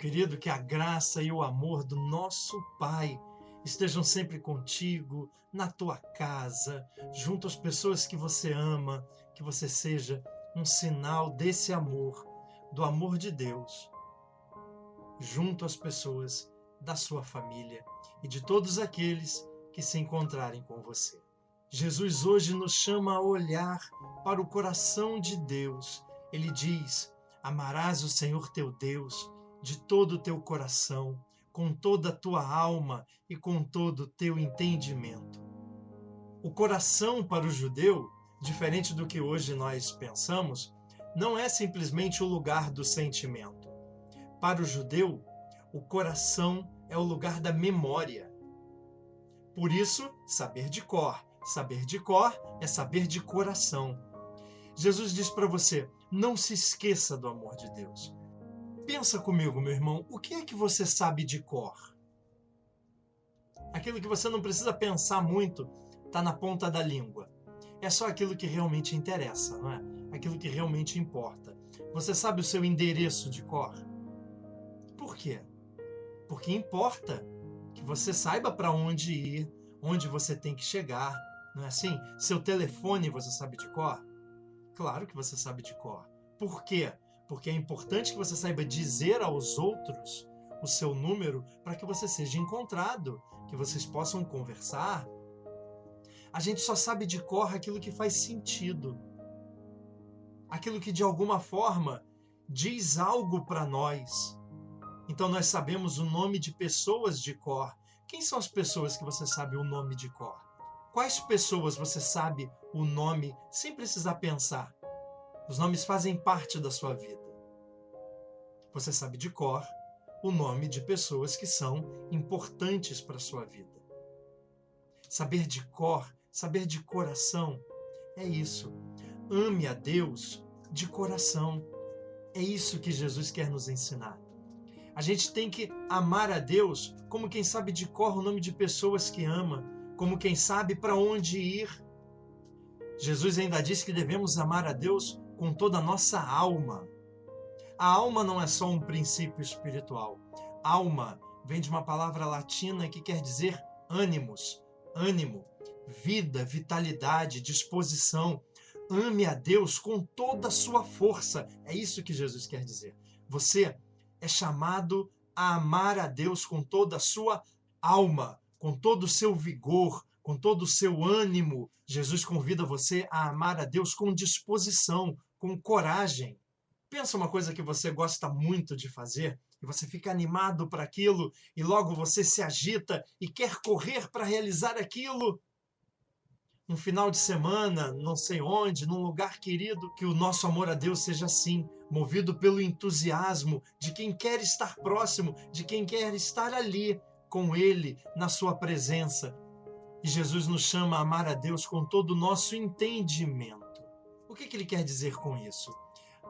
Querido, que a graça e o amor do nosso Pai estejam sempre contigo, na tua casa, junto às pessoas que você ama, que você seja um sinal desse amor, do amor de Deus, junto às pessoas da sua família e de todos aqueles que se encontrarem com você. Jesus hoje nos chama a olhar para o coração de Deus. Ele diz: Amarás o Senhor teu Deus de todo o teu coração, com toda a tua alma e com todo o teu entendimento. O coração para o judeu, diferente do que hoje nós pensamos, não é simplesmente o lugar do sentimento. Para o judeu, o coração é o lugar da memória. Por isso, saber de cor. Saber de cor é saber de coração. Jesus diz para você: não se esqueça do amor de Deus. Pensa comigo, meu irmão, o que é que você sabe de cor? Aquilo que você não precisa pensar muito está na ponta da língua. É só aquilo que realmente interessa, não é? Aquilo que realmente importa. Você sabe o seu endereço de cor? Por quê? Porque importa que você saiba para onde ir, onde você tem que chegar, não é assim? Seu telefone você sabe de cor? Claro que você sabe de cor. Por quê? Porque é importante que você saiba dizer aos outros o seu número para que você seja encontrado, que vocês possam conversar. A gente só sabe de cor aquilo que faz sentido. Aquilo que de alguma forma diz algo para nós. Então nós sabemos o nome de pessoas de cor. Quem são as pessoas que você sabe o nome de cor? Quais pessoas você sabe o nome sem precisar pensar? Os nomes fazem parte da sua vida. Você sabe de cor o nome de pessoas que são importantes para a sua vida. Saber de cor, saber de coração, é isso. Ame a Deus de coração. É isso que Jesus quer nos ensinar. A gente tem que amar a Deus como quem sabe de cor o nome de pessoas que ama, como quem sabe para onde ir. Jesus ainda diz que devemos amar a Deus com toda a nossa alma. A alma não é só um princípio espiritual. Alma vem de uma palavra latina que quer dizer ânimos, ânimo, vida, vitalidade, disposição. Ame a Deus com toda a sua força. É isso que Jesus quer dizer. Você é chamado a amar a Deus com toda a sua alma, com todo o seu vigor, com todo o seu ânimo. Jesus convida você a amar a Deus com disposição, com coragem. Pensa uma coisa que você gosta muito de fazer e você fica animado para aquilo e logo você se agita e quer correr para realizar aquilo. Um final de semana, não sei onde, num lugar querido, que o nosso amor a Deus seja assim, movido pelo entusiasmo de quem quer estar próximo, de quem quer estar ali com Ele, na Sua presença. E Jesus nos chama a amar a Deus com todo o nosso entendimento. O que, que ele quer dizer com isso?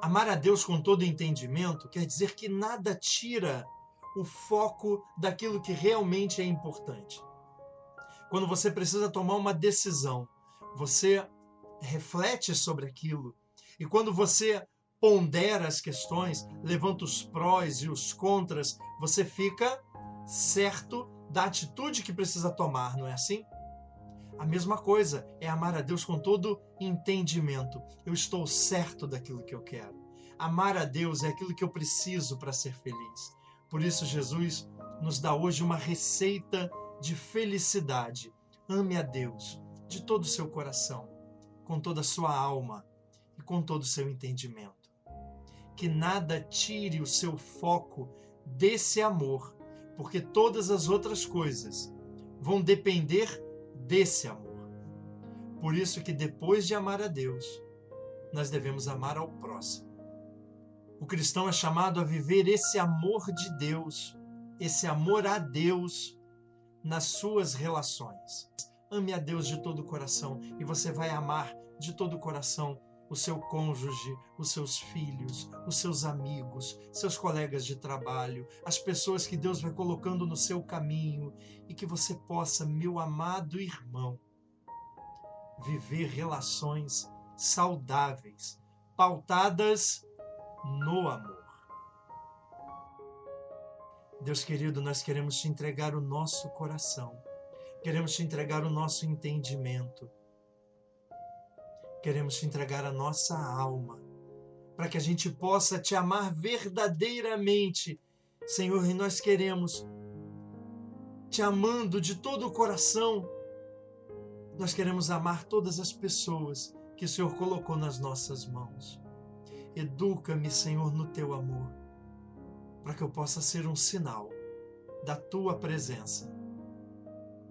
Amar a Deus com todo entendimento quer dizer que nada tira o foco daquilo que realmente é importante. Quando você precisa tomar uma decisão, você reflete sobre aquilo. E quando você pondera as questões, levanta os prós e os contras, você fica certo da atitude que precisa tomar, não é assim? A mesma coisa é amar a Deus com todo entendimento. Eu estou certo daquilo que eu quero. Amar a Deus é aquilo que eu preciso para ser feliz. Por isso, Jesus nos dá hoje uma receita de felicidade. Ame a Deus de todo o seu coração, com toda a sua alma e com todo o seu entendimento. Que nada tire o seu foco desse amor, porque todas as outras coisas vão depender desse amor. Por isso que depois de amar a Deus, nós devemos amar ao próximo. O cristão é chamado a viver esse amor de Deus, esse amor a Deus nas suas relações. Ame a Deus de todo o coração e você vai amar de todo o coração o seu cônjuge, os seus filhos, os seus amigos, seus colegas de trabalho, as pessoas que Deus vai colocando no seu caminho e que você possa, meu amado irmão, viver relações saudáveis, pautadas no amor. Deus querido, nós queremos te entregar o nosso coração, queremos te entregar o nosso entendimento, queremos te entregar a nossa alma, para que a gente possa te amar verdadeiramente, Senhor, e nós queremos te amando de todo o coração. Nós queremos amar todas as pessoas que o Senhor colocou nas nossas mãos. Educa-me, Senhor, no teu amor, para que eu possa ser um sinal da tua presença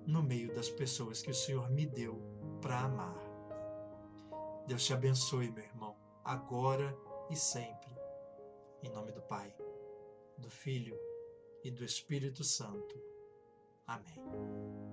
no meio das pessoas que o Senhor me deu para amar. Deus te abençoe, meu irmão, agora e sempre. Em nome do Pai, do Filho e do Espírito Santo. Amém.